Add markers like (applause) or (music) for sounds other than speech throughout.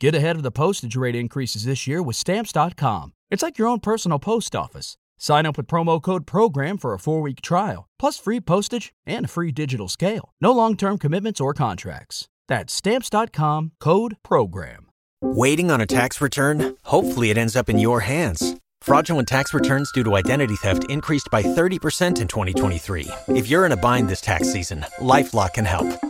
Get ahead of the postage rate increases this year with Stamps.com. It's like your own personal post office. Sign up with promo code PROGRAM for a four week trial, plus free postage and a free digital scale. No long term commitments or contracts. That's Stamps.com code PROGRAM. Waiting on a tax return? Hopefully, it ends up in your hands. Fraudulent tax returns due to identity theft increased by 30% in 2023. If you're in a bind this tax season, LifeLock can help.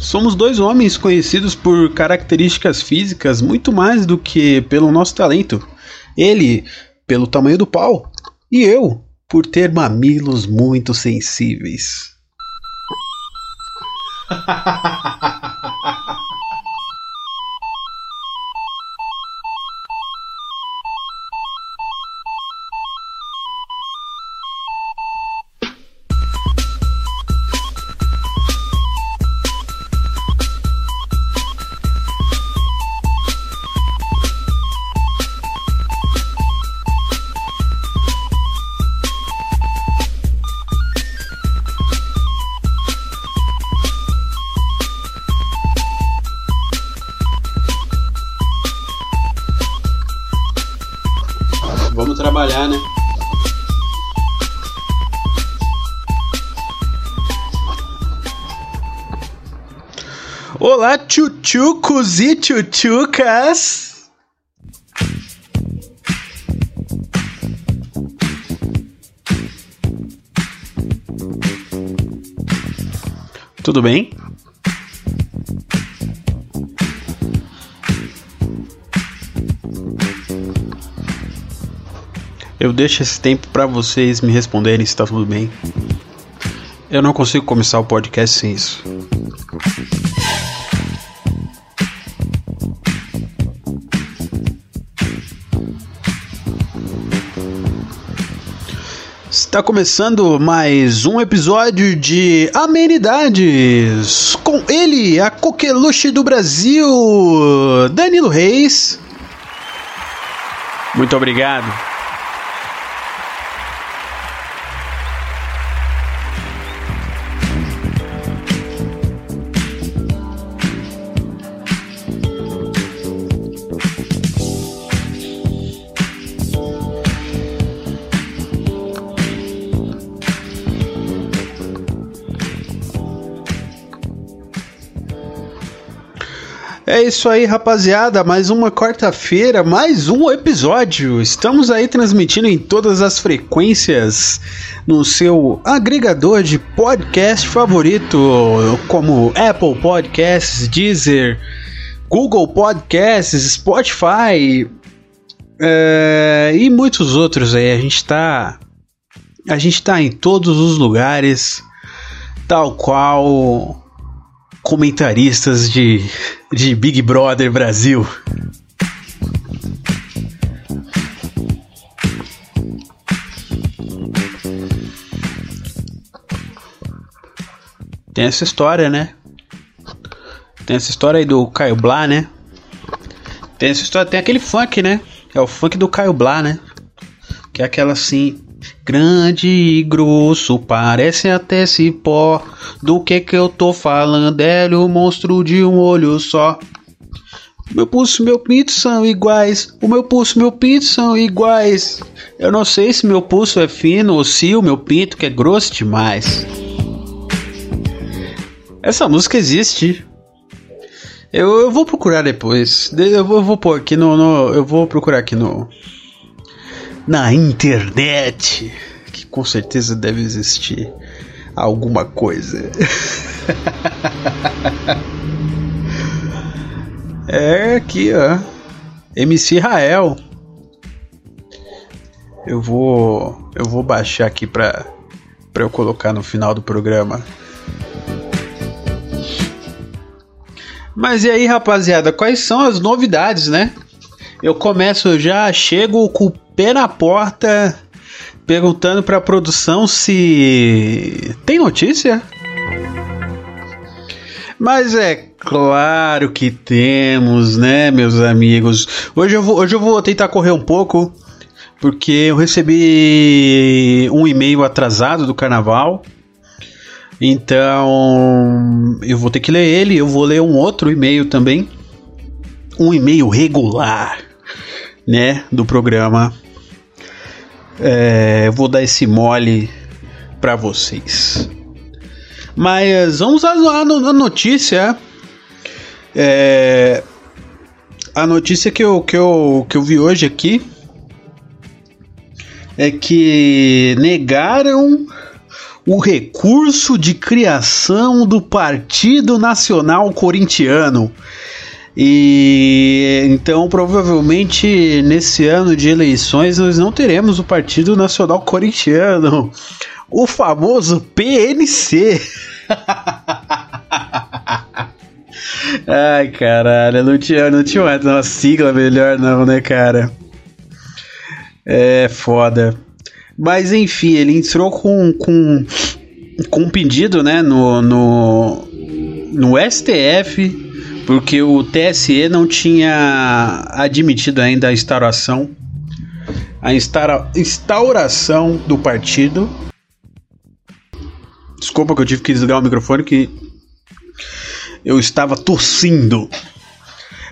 Somos dois homens conhecidos por características físicas muito mais do que pelo nosso talento. Ele, pelo tamanho do pau, e eu, por ter mamilos muito sensíveis. (laughs) tchutchucos e tchutchucas! Tudo bem? Eu deixo esse tempo para vocês me responderem se tá tudo bem. Eu não consigo começar o podcast sem isso. Está começando mais um episódio de Amenidades com ele, a coqueluche do Brasil, Danilo Reis. Muito obrigado. É isso aí, rapaziada. Mais uma quarta-feira, mais um episódio. Estamos aí transmitindo em todas as frequências no seu agregador de podcast favorito, como Apple Podcasts, Deezer, Google Podcasts, Spotify é, e muitos outros aí. A gente tá, a gente tá em todos os lugares, tal qual comentaristas de, de Big Brother Brasil. Tem essa história, né? Tem essa história aí do Caio Blá, né? Tem essa história, tem aquele funk, né? É o funk do Caio Blá, né? Que é aquela assim. Grande e grosso, parece até cipó. Do que que eu tô falando? É o monstro de um olho só. Meu pulso e meu pinto são iguais. O meu pulso e meu pinto são iguais. Eu não sei se meu pulso é fino ou se o meu pinto que é grosso demais. Essa música existe. Eu, eu vou procurar depois. Eu vou, eu vou pôr aqui no, no. Eu vou procurar aqui no na internet, que com certeza deve existir alguma coisa. (laughs) é aqui, ó. MC Rael. Eu vou eu vou baixar aqui para para eu colocar no final do programa. Mas e aí, rapaziada, quais são as novidades, né? Eu começo já, chego com pé na porta perguntando pra produção se tem notícia. Mas é claro que temos, né, meus amigos? Hoje eu vou, hoje eu vou tentar correr um pouco, porque eu recebi um e-mail atrasado do carnaval. Então, eu vou ter que ler ele, eu vou ler um outro e-mail também. Um e-mail regular, né, do programa. É, vou dar esse mole para vocês. Mas vamos à notícia. É, a notícia que eu, que, eu, que eu vi hoje aqui é que negaram o recurso de criação do Partido Nacional Corintiano. E então provavelmente nesse ano de eleições nós não teremos o Partido Nacional Corintiano, o famoso PNC. (laughs) Ai, caralho, não tinha, não tinha uma sigla melhor não, né, cara? É foda. Mas enfim, ele entrou com, com, com um pedido, né, no, no, no STF, porque o TSE não tinha admitido ainda a instauração, a instaura, instauração do partido. Desculpa que eu tive que desligar o microfone que eu estava tossindo.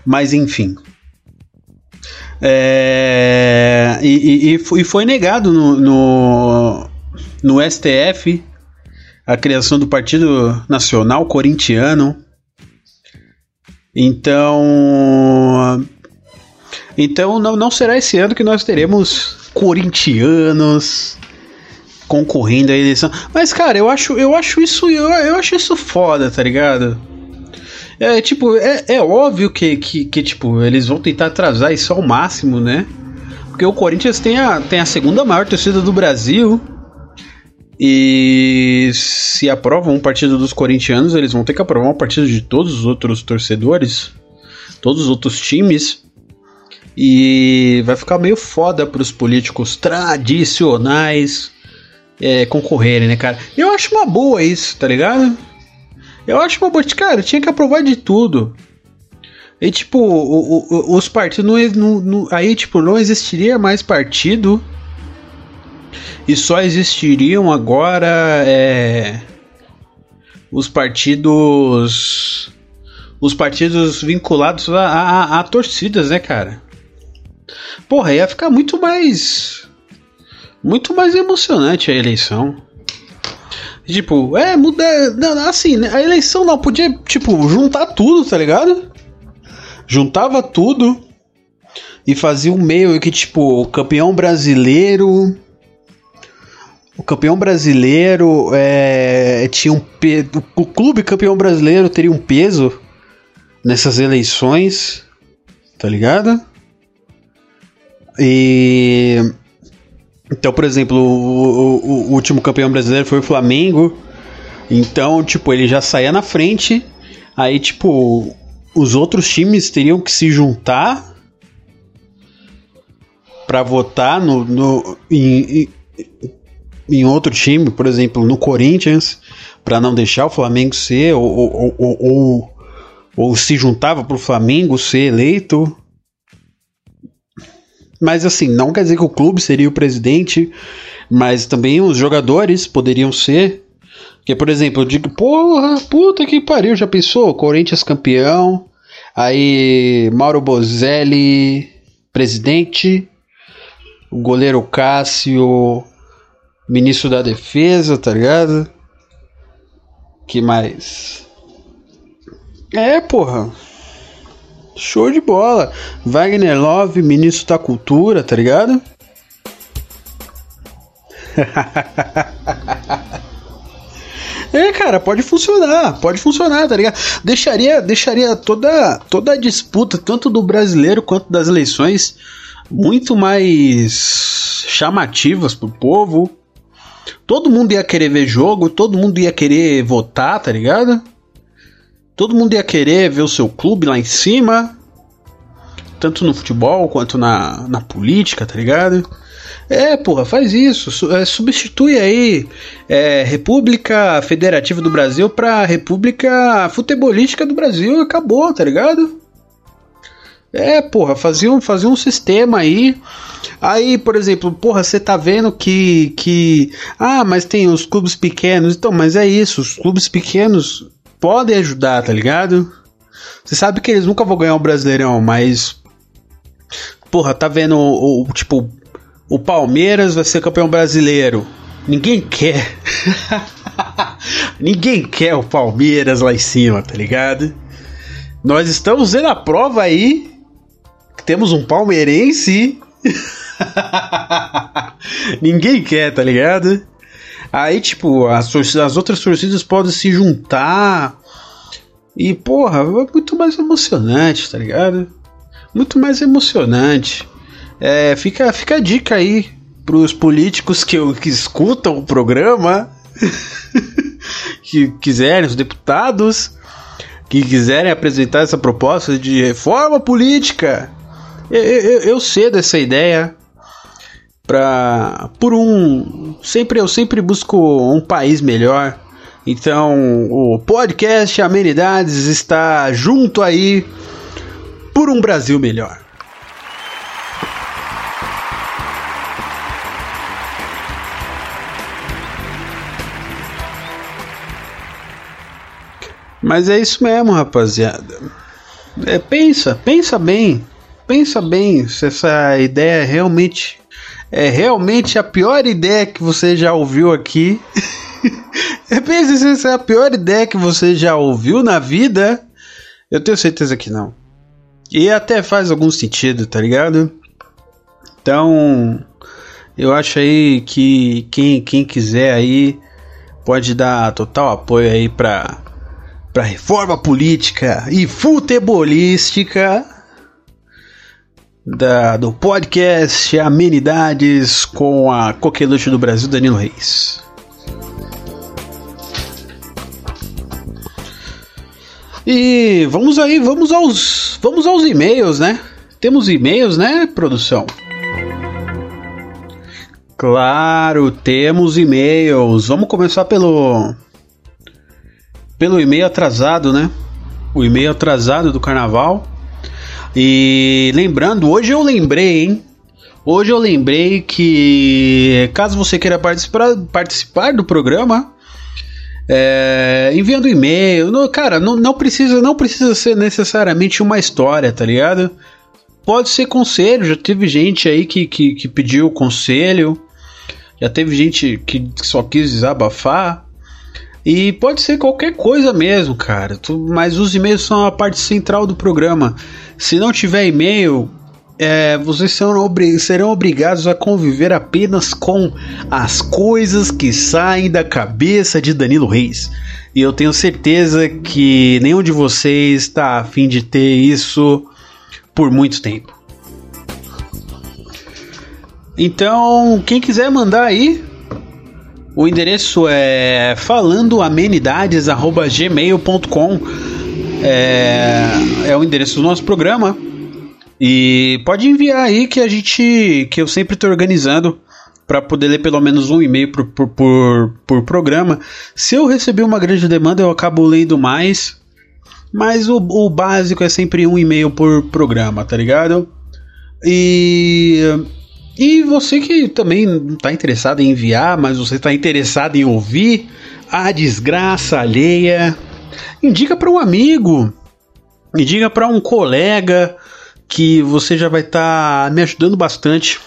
Mas enfim. É, e, e, e, foi negado no, no, no STF a criação do Partido Nacional Corintiano. Então. Então não, não será esse ano que nós teremos corintianos concorrendo à eleição. Mas, cara, eu acho, eu acho isso. Eu, eu acho isso foda, tá ligado? É tipo, é, é óbvio que, que, que, tipo, eles vão tentar atrasar isso ao máximo, né? Porque o Corinthians tem a, tem a segunda maior torcida do Brasil. E se aprovam um partido dos corintianos, eles vão ter que aprovar um partido de todos os outros torcedores, todos os outros times. E vai ficar meio foda para os políticos tradicionais é, concorrerem, né, cara? Eu acho uma boa isso, tá ligado? Eu acho uma boa. Cara, tinha que aprovar de tudo. E tipo, o, o, os partidos não, não, Aí, tipo, não existiria mais partido. E só existiriam agora. É, os partidos. Os partidos vinculados a, a, a torcidas, né, cara? Porra, ia ficar muito mais. Muito mais emocionante a eleição. Tipo, é, muda. Assim, né, a eleição não podia, tipo, juntar tudo, tá ligado? Juntava tudo e fazia um meio que, tipo, campeão brasileiro. O campeão brasileiro é, tinha um peso. O clube campeão brasileiro teria um peso nessas eleições, tá ligado? E então, por exemplo, o, o, o, último campeão brasileiro foi o Flamengo. Então, tipo, ele já saía na frente. Aí, tipo, os outros times teriam que se juntar para votar no, no em, em, em, outro time, por exemplo, no Corinthians, para não deixar o Flamengo ser, ou, ou, ou, ou, ou se juntava para o Flamengo ser eleito. Mas assim, não quer dizer que o clube seria o presidente, mas também os jogadores poderiam ser. Que, por exemplo, eu digo, porra, puta que pariu, já pensou? Corinthians campeão, aí Mauro Bozelli, presidente, o goleiro Cássio, ministro da defesa, tá ligado? Que mais? É, porra. Show de bola. Wagner Love, ministro da Cultura, tá ligado? (laughs) É, cara, pode funcionar, pode funcionar, tá ligado? Deixaria, deixaria toda, toda a disputa, tanto do brasileiro quanto das eleições, muito mais chamativas pro povo. Todo mundo ia querer ver jogo, todo mundo ia querer votar, tá ligado? Todo mundo ia querer ver o seu clube lá em cima, tanto no futebol quanto na, na política, tá ligado? É, porra, faz isso. É, substitui aí é, República Federativa do Brasil pra República Futebolística do Brasil. Acabou, tá ligado? É, porra, fazia um, fazia um sistema aí. Aí, por exemplo, porra, você tá vendo que, que. Ah, mas tem os clubes pequenos. Então, mas é isso. Os clubes pequenos podem ajudar, tá ligado? Você sabe que eles nunca vão ganhar o Brasileirão, mas. Porra, tá vendo o, o tipo. O Palmeiras vai ser campeão brasileiro. Ninguém quer. (laughs) Ninguém quer o Palmeiras lá em cima, tá ligado? Nós estamos vendo a prova aí. Temos um palmeirense. (laughs) Ninguém quer, tá ligado? Aí, tipo, as, as outras torcidas podem se juntar. E, porra, é muito mais emocionante, tá ligado? Muito mais emocionante. É, fica, fica a dica aí pros políticos que, que escutam o programa, (laughs) que quiserem, os deputados, que quiserem apresentar essa proposta de reforma política. Eu, eu, eu cedo essa ideia para por um sempre eu sempre busco um país melhor. Então, o podcast Amenidades está junto aí por um Brasil melhor. Mas é isso mesmo, rapaziada. É, pensa, pensa bem. Pensa bem se essa ideia é realmente é realmente a pior ideia que você já ouviu aqui. (laughs) se essa é a pior ideia que você já ouviu na vida. Eu tenho certeza que não. E até faz algum sentido, tá ligado? Então, eu acho aí que quem, quem quiser aí pode dar total apoio aí pra para reforma política e futebolística da, do podcast Amenidades com a coqueluche do Brasil, Danilo Reis. E vamos aí, vamos aos, vamos aos e-mails, né? Temos e-mails, né, produção? Claro, temos e-mails. Vamos começar pelo pelo e-mail atrasado, né? O e-mail atrasado do carnaval. E lembrando, hoje eu lembrei, hein? Hoje eu lembrei que caso você queira participar, participar do programa, é, enviando e-mail, cara, não, não precisa não precisa ser necessariamente uma história, tá ligado? Pode ser conselho, já teve gente aí que, que, que pediu conselho, já teve gente que só quis desabafar. E pode ser qualquer coisa mesmo, cara. Tu, mas os e-mails são a parte central do programa. Se não tiver e-mail, é, vocês serão, obri serão obrigados a conviver apenas com as coisas que saem da cabeça de Danilo Reis. E eu tenho certeza que nenhum de vocês está afim de ter isso por muito tempo. Então, quem quiser mandar aí, o endereço é falandoamenidades@gmail.com. É, é o endereço do nosso programa. E pode enviar aí que a gente que eu sempre estou organizando para poder ler pelo menos um e-mail por, por, por, por, programa. Se eu receber uma grande demanda, eu acabo lendo mais. Mas o, o básico é sempre um e-mail por programa, tá ligado? E e você que também não está interessado em enviar, mas você está interessado em ouvir a desgraça alheia, indica para um amigo, indica para um colega que você já vai estar tá me ajudando bastante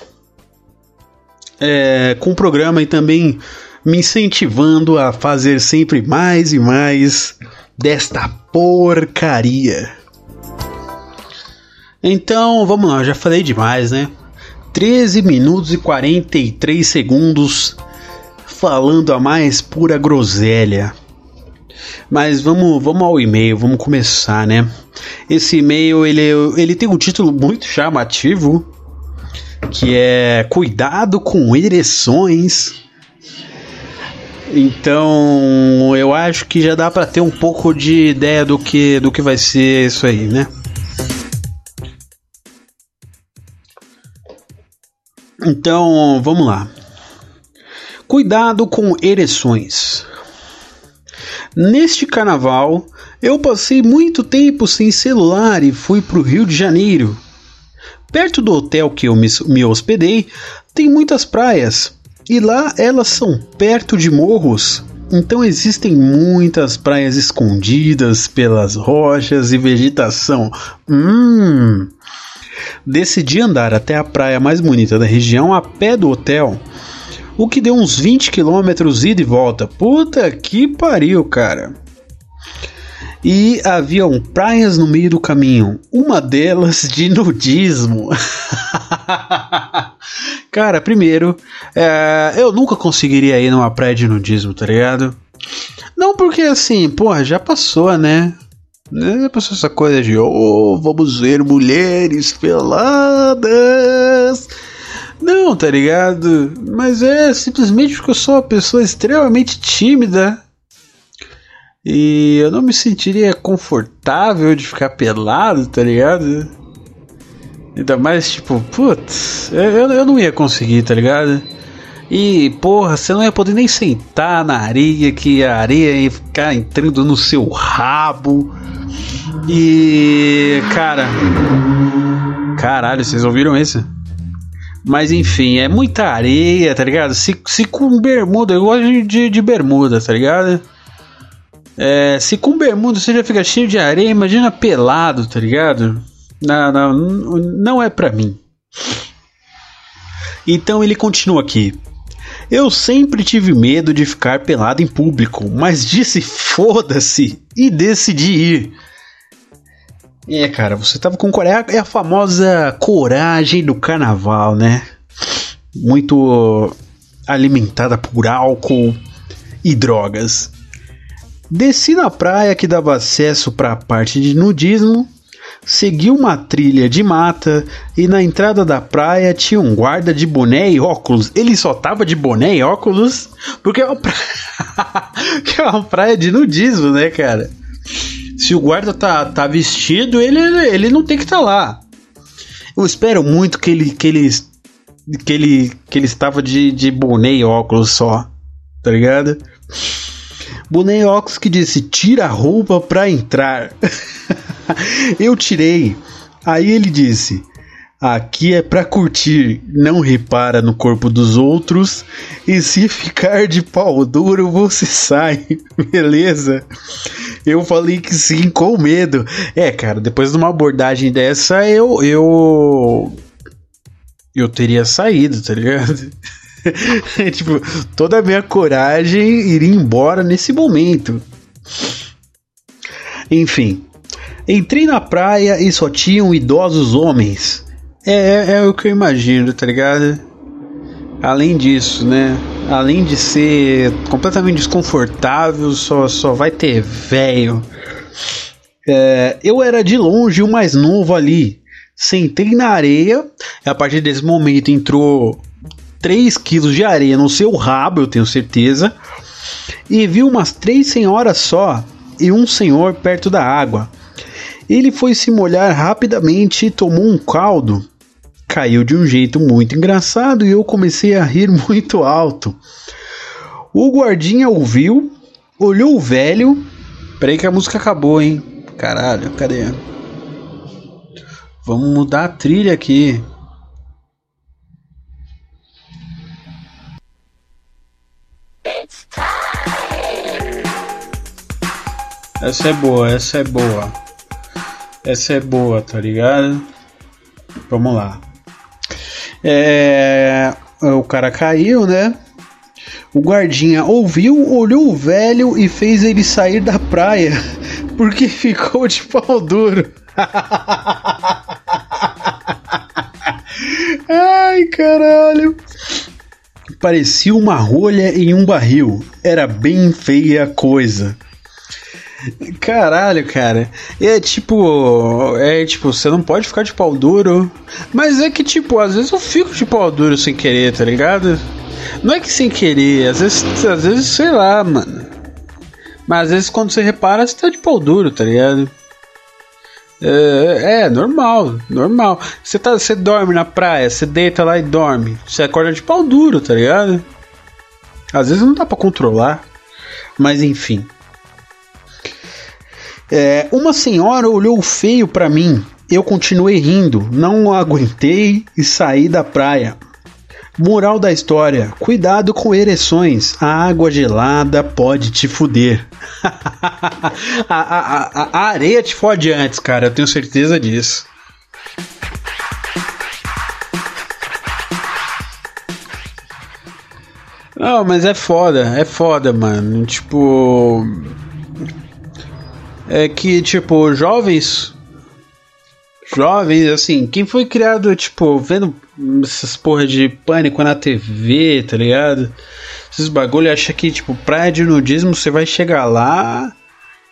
é, com o programa e também me incentivando a fazer sempre mais e mais desta porcaria. Então, vamos lá, já falei demais, né? 13 minutos e 43 segundos falando a mais pura groselha. Mas vamos, vamos ao e-mail, vamos começar, né? Esse e-mail ele, ele tem um título muito chamativo, que é Cuidado com ereções. Então, eu acho que já dá para ter um pouco de ideia do que do que vai ser isso aí, né? Então, vamos lá. Cuidado com ereções. Neste carnaval, eu passei muito tempo sem celular e fui para o Rio de Janeiro. Perto do hotel que eu me, me hospedei, tem muitas praias e lá elas são perto de morros. Então existem muitas praias escondidas pelas rochas e vegetação. Hum. Decidi andar até a praia mais bonita da região a pé do hotel, o que deu uns 20 quilômetros ida e volta. Puta que pariu, cara. E haviam praias no meio do caminho, uma delas de nudismo. (laughs) Cara, primeiro, é, eu nunca conseguiria ir numa praia de nudismo, tá ligado? Não porque assim, porra, já passou, né? Já passou essa coisa de, oh, vamos ver mulheres peladas. Não, tá ligado? Mas é simplesmente porque eu sou uma pessoa extremamente tímida. E eu não me sentiria confortável de ficar pelado, tá ligado? Ainda mais, tipo, putz, eu, eu não ia conseguir, tá ligado? E, porra, você não ia poder nem sentar na areia, que a areia ia ficar entrando no seu rabo. E, cara. Caralho, vocês ouviram isso? Mas enfim, é muita areia, tá ligado? Se, se com bermuda, eu gosto de, de bermuda, tá ligado? É, se com bermuda você já fica cheio de areia, imagina pelado, tá ligado? Não, não, não é para mim. Então ele continua aqui. Eu sempre tive medo de ficar pelado em público, mas disse foda-se e decidi ir. É, cara, você tava com coragem. É a famosa coragem do carnaval, né? Muito alimentada por álcool e drogas. Desci na praia que dava acesso para a parte de nudismo segui uma trilha de mata e na entrada da praia tinha um guarda de boné e óculos. Ele só tava de boné e óculos porque é uma praia, (laughs) é uma praia de nudismo, né, cara? Se o guarda tá, tá vestido, ele, ele não tem que estar tá lá. Eu espero muito que ele que ele que ele que ele estava de, de boné e óculos só, tá ligado? Boné e óculos que disse: "Tira a roupa pra entrar". (laughs) eu tirei. Aí ele disse: Aqui é pra curtir, não repara no corpo dos outros. E se ficar de pau duro, você sai, (laughs) beleza? Eu falei que sim, com medo. É, cara, depois de uma abordagem dessa, eu. Eu. Eu teria saído, tá ligado? (laughs) tipo, toda a minha coragem iria embora nesse momento. Enfim, Entrei na praia e só tinham idosos homens. É, é, é, o que eu imagino, tá ligado? Além disso, né? Além de ser completamente desconfortável, só, só vai ter velho. É, eu era de longe o mais novo ali. Sentei na areia. A partir desse momento entrou 3 quilos de areia no seu rabo, eu tenho certeza. E vi umas três senhoras só e um senhor perto da água. Ele foi se molhar rapidamente e tomou um caldo. Caiu de um jeito muito engraçado e eu comecei a rir (laughs) muito alto. O guardinha ouviu, olhou o velho. Peraí que a música acabou, hein? Caralho, cadê? Vamos mudar a trilha aqui. Essa é boa, essa é boa. Essa é boa, tá ligado? Vamos lá. É, o cara caiu, né? O guardinha ouviu, olhou o velho e fez ele sair da praia (laughs) porque ficou de pau duro. (laughs) Ai, caralho. Parecia uma rolha em um barril. Era bem feia a coisa. Caralho, cara. É tipo. É tipo, você não pode ficar de pau duro. Mas é que, tipo, às vezes eu fico de pau duro sem querer, tá ligado? Não é que sem querer, às vezes, às vezes, sei lá, mano. Mas às vezes quando você repara, você tá de pau duro, tá ligado? É, é, normal, normal. Você tá, você dorme na praia, você deita lá e dorme. Você acorda de pau duro, tá ligado? Às vezes não dá para controlar, mas enfim. É, uma senhora olhou feio para mim. Eu continuei rindo, não aguentei e saí da praia. Moral da história: cuidado com ereções. A água gelada pode te fuder. (laughs) a, a, a, a areia te fode antes, cara, eu tenho certeza disso. Não, mas é foda, é foda, mano. Tipo. É que, tipo, jovens. Jovens, assim, quem foi criado, tipo, vendo essas porra de pânico na TV, tá ligado? Esses bagulho acha que, tipo, praia de nudismo você vai chegar lá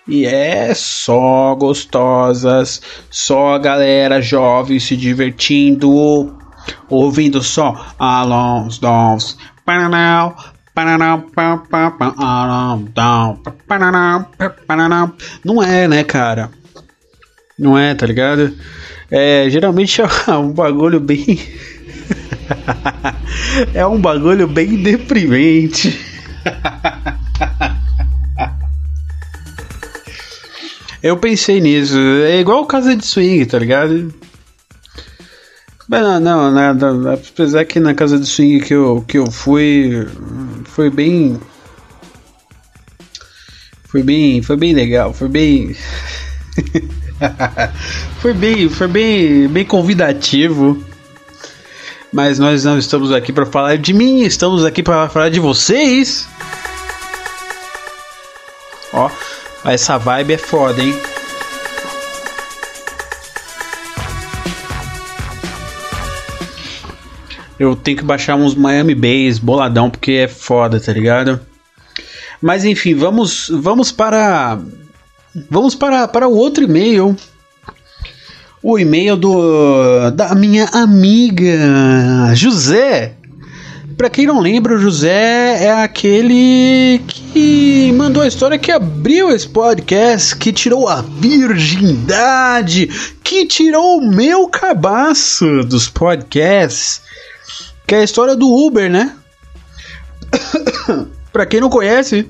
e é só gostosas, só galera jovem se divertindo, ouvindo só Alons Dolls, Pananau, não é, né, cara? Não é, tá ligado? É, geralmente é um bagulho bem (laughs) é um bagulho bem deprimente. Eu pensei nisso. É igual casa de swing, tá ligado? Mas não, não, nada. Apesar que na casa de swing que eu, que eu fui. Foi bem. Foi bem. Foi bem legal. Foi bem. (laughs) foi bem. Foi bem. Bem convidativo mas nós não estamos aqui para falar de mim, estamos aqui para falar de vocês. Ó, essa vibe é foda, hein? Eu tenho que baixar uns Miami Bass boladão porque é foda, tá ligado? Mas enfim, vamos vamos para vamos para para o outro e-mail o e-mail do da minha amiga José. Para quem não lembra, o José é aquele que mandou a história que abriu esse podcast, que tirou a virgindade, que tirou o meu cabaço dos podcasts, que é a história do Uber, né? (coughs) Para quem não conhece,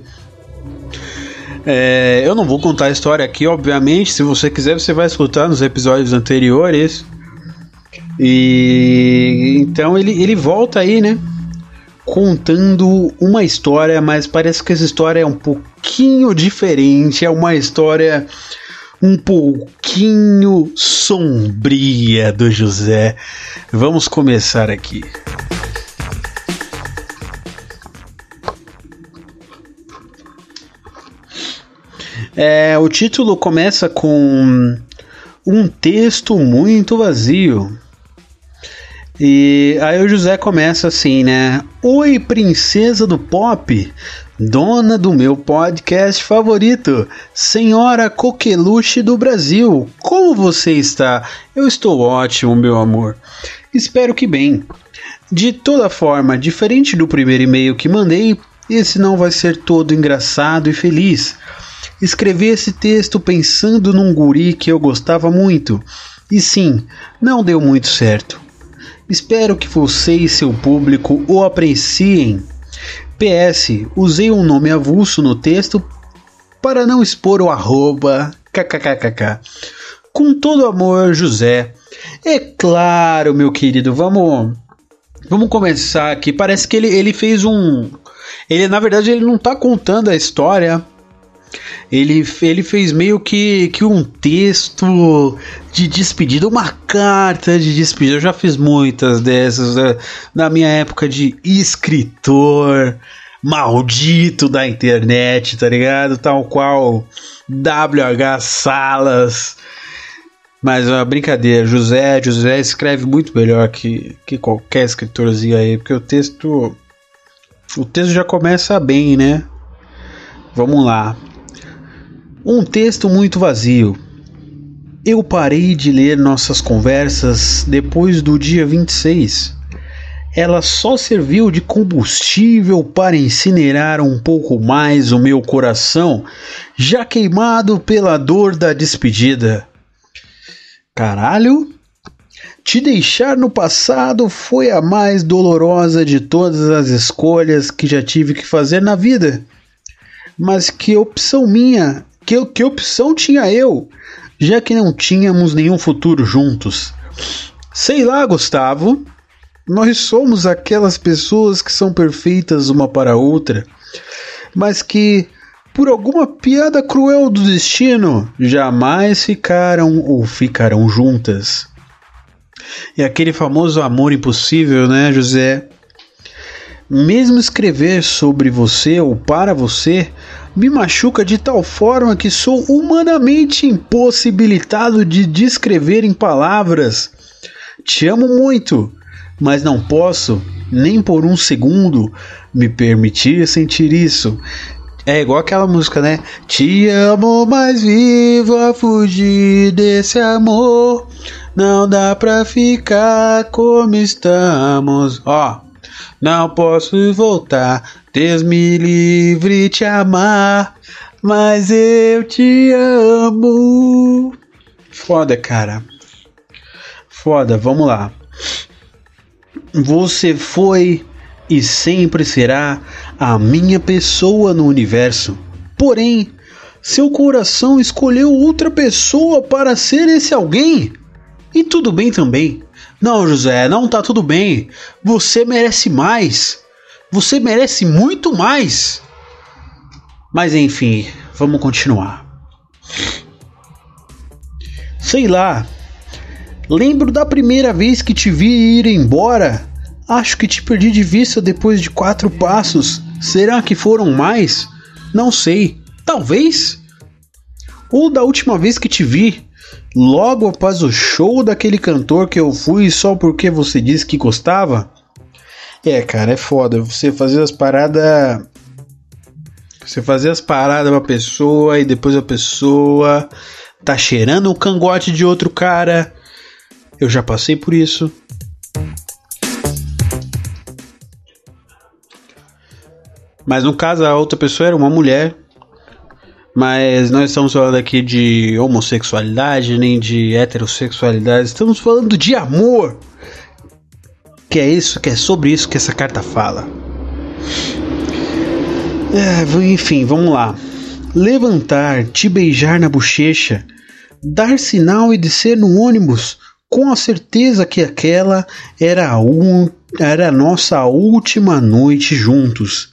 é, eu não vou contar a história aqui, obviamente. Se você quiser, você vai escutar nos episódios anteriores. E então ele, ele volta aí, né? Contando uma história, mas parece que essa história é um pouquinho diferente. É uma história um pouquinho sombria do José. Vamos começar aqui. É, o título começa com um texto muito vazio. E aí o José começa assim, né? Oi, princesa do pop, dona do meu podcast favorito, senhora coqueluche do Brasil. Como você está? Eu estou ótimo, meu amor. Espero que bem. De toda forma, diferente do primeiro e-mail que mandei, esse não vai ser todo engraçado e feliz. Escrevi esse texto pensando num guri que eu gostava muito. E sim, não deu muito certo. Espero que você e seu público o apreciem. PS, usei um nome avulso no texto para não expor o arroba kkkk. Com todo amor, José. É claro, meu querido, vamos vamos começar aqui. Parece que ele, ele fez um ele na verdade ele não está contando a história ele, ele fez meio que, que um texto de despedida, uma carta de despedida. Eu já fiz muitas dessas né? na minha época de escritor maldito da internet, tá ligado? Tal qual WH Salas. Mas é uma brincadeira, José, José escreve muito melhor que, que qualquer escritorzinho aí, porque o texto o texto já começa bem, né? Vamos lá. Um texto muito vazio. Eu parei de ler nossas conversas depois do dia 26. Ela só serviu de combustível para incinerar um pouco mais o meu coração, já queimado pela dor da despedida. Caralho! Te deixar no passado foi a mais dolorosa de todas as escolhas que já tive que fazer na vida. Mas que opção minha? Que, que opção tinha eu? Já que não tínhamos nenhum futuro juntos. Sei lá, Gustavo. Nós somos aquelas pessoas que são perfeitas uma para a outra, mas que, por alguma piada cruel do destino, jamais ficaram ou ficarão juntas. E aquele famoso amor impossível, né, José? Mesmo escrever sobre você ou para você me machuca de tal forma que sou humanamente impossibilitado de descrever em palavras. Te amo muito, mas não posso, nem por um segundo, me permitir sentir isso. É igual aquela música, né? Te amo, mas vivo a fugir desse amor. Não dá pra ficar como estamos. Ó, não posso voltar. Deus me livre te amar. Mas eu te amo. Foda, cara. Foda, vamos lá. Você foi e sempre será a minha pessoa no universo. Porém, seu coração escolheu outra pessoa para ser esse alguém. E tudo bem também. Não, José, não tá tudo bem. Você merece mais. Você merece muito mais. Mas enfim, vamos continuar. Sei lá. Lembro da primeira vez que te vi ir embora. Acho que te perdi de vista depois de quatro passos. Será que foram mais? Não sei. Talvez. Ou da última vez que te vi, logo após o show daquele cantor que eu fui só porque você disse que gostava? É, cara, é foda. Você fazer as paradas. Você fazer as paradas pra pessoa e depois a pessoa tá cheirando o cangote de outro cara. Eu já passei por isso. Mas no caso, a outra pessoa era uma mulher mas nós estamos falando aqui de homossexualidade, nem de heterossexualidade, estamos falando de amor. Que é isso, que é sobre isso que essa carta fala. É, enfim, vamos lá. Levantar, te beijar na bochecha, dar sinal e descer no ônibus, com a certeza que aquela era era a nossa última noite juntos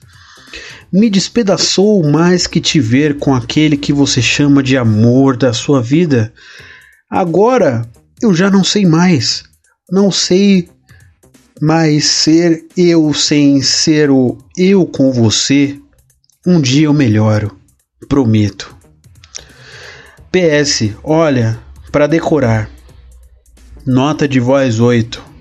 me despedaçou mais que te ver com aquele que você chama de amor da sua vida. Agora eu já não sei mais. Não sei mais ser eu sem ser o eu com você. Um dia eu melhoro, prometo. PS, olha, para decorar. Nota de voz 8.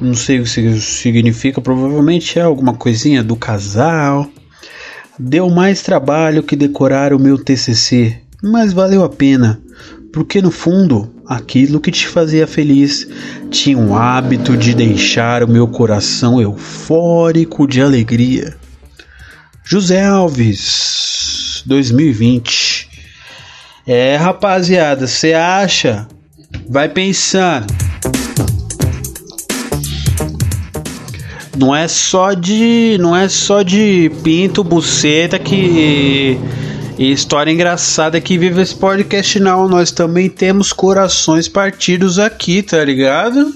Não sei o que isso significa, provavelmente é alguma coisinha do casal. Deu mais trabalho que decorar o meu TCC, mas valeu a pena, porque no fundo, aquilo que te fazia feliz tinha um hábito de deixar o meu coração eufórico de alegria. José Alves, 2020. É, rapaziada, você acha? Vai pensando. Não é só de não é só de pinto, buceta que e história engraçada que vive esse podcast não, nós também temos corações partidos aqui, tá ligado?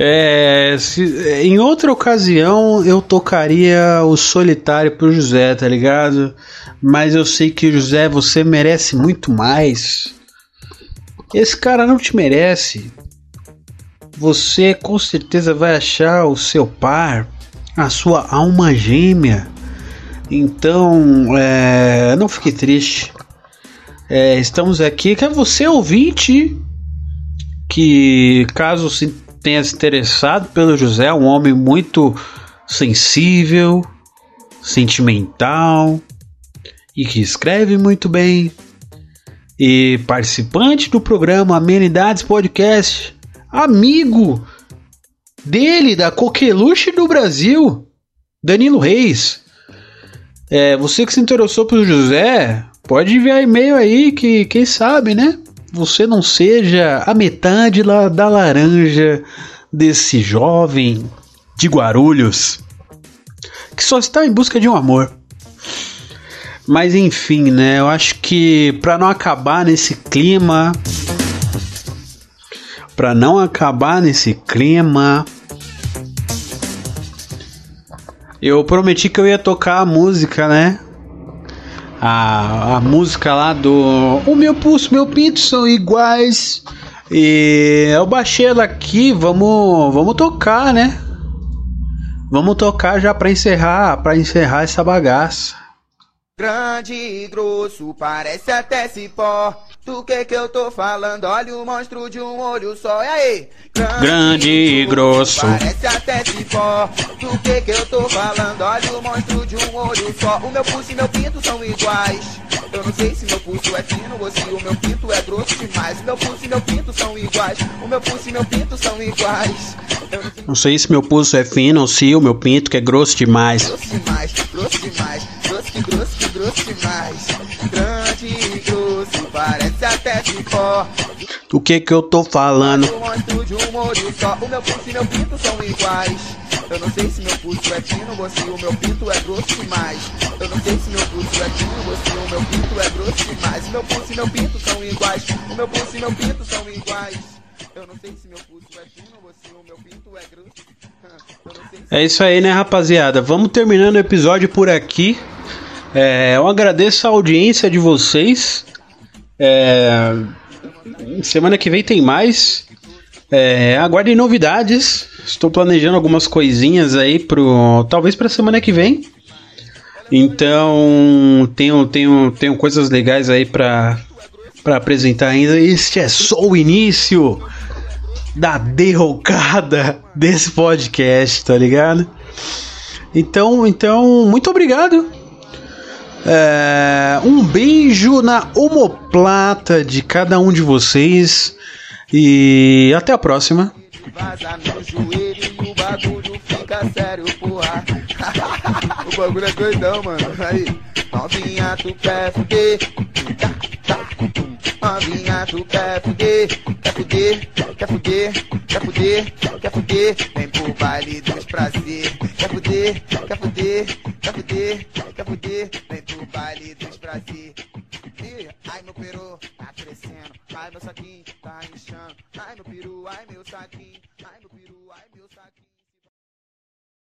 É, se, em outra ocasião eu tocaria o solitário pro José, tá ligado? Mas eu sei que José, você merece muito mais. Esse cara não te merece. Você com certeza vai achar o seu par, a sua alma gêmea. Então, é, não fique triste. É, estamos aqui. Que é você ouvinte que caso se tenha se interessado pelo José, um homem muito sensível, sentimental e que escreve muito bem. e participante do programa Amenidades Podcast, amigo dele, da Coqueluche do Brasil, Danilo Reis. É, você que se interessou pelo José, pode enviar e-mail aí que quem sabe, né? Você não seja a metade da laranja desse jovem de Guarulhos que só está em busca de um amor. Mas enfim, né? Eu acho que para não acabar nesse clima, para não acabar nesse clima, eu prometi que eu ia tocar a música, né? A, a música lá do O meu pulso, meu pinto são iguais. E eu baixei ela aqui, vamos, vamos tocar, né? Vamos tocar já para encerrar, para encerrar essa bagaça. Grande e grosso, parece até cipó. Do que que eu tô falando? Olha o monstro de um olho só. E aí? Grande, Grande e grosso, parece até cipó. Do que que eu tô falando? Olha o monstro de um olho só. O meu pulso e meu pinto são iguais. Eu não sei se meu pulso é fino ou se o meu pinto é grosso demais. O meu pulso e meu pinto são iguais. O meu pulso e meu pinto são iguais. Não sei se meu pulso é fino ou se o meu pinto que é grosso demais. Grosso demais, grosso demais, grosso que grosso que grosso demais. Grande e grosso, parece até cipó. Do que que eu tô falando? Eu mostro de um olho só. O meu pulso e meu pinto são iguais. Eu não sei se meu pulso é fino se o meu pinto é grosso demais. Eu não sei se meu pulso é fino ou se o meu pinto é grosso demais. O meu pulso e meu pinto são iguais. O meu pulso e meu pinto são iguais. Eu não sei se meu pulso é fino ou se o meu pinto é grosso. É isso aí, né, rapaziada? Vamos terminando o episódio por aqui. É, eu agradeço a audiência de vocês. É, semana que vem tem mais. É, aguardem novidades. Estou planejando algumas coisinhas aí pro talvez para semana que vem. Então tenho tenho tenho coisas legais aí para para apresentar ainda. Este é só o início da derrocada desse podcast, tá ligado? Então, então, muito obrigado. É, um beijo na omoplata de cada um de vocês e até a próxima. o bagulho é doidão, mano. Aí, novinha, tu quer fuder? Novinha, tu quer fuder? Quer fuder? Quer fuder? Quer fuder? Quer fuder? Vem pro baile dos prazer. Quer fuder? Quer fuder? Quer fuder? Quer fuder? Vem pro baile dos prazer. Ai meu peru tá crescendo, ai meu saquinho tá inchando, ai meu peru, ai meu saquinho.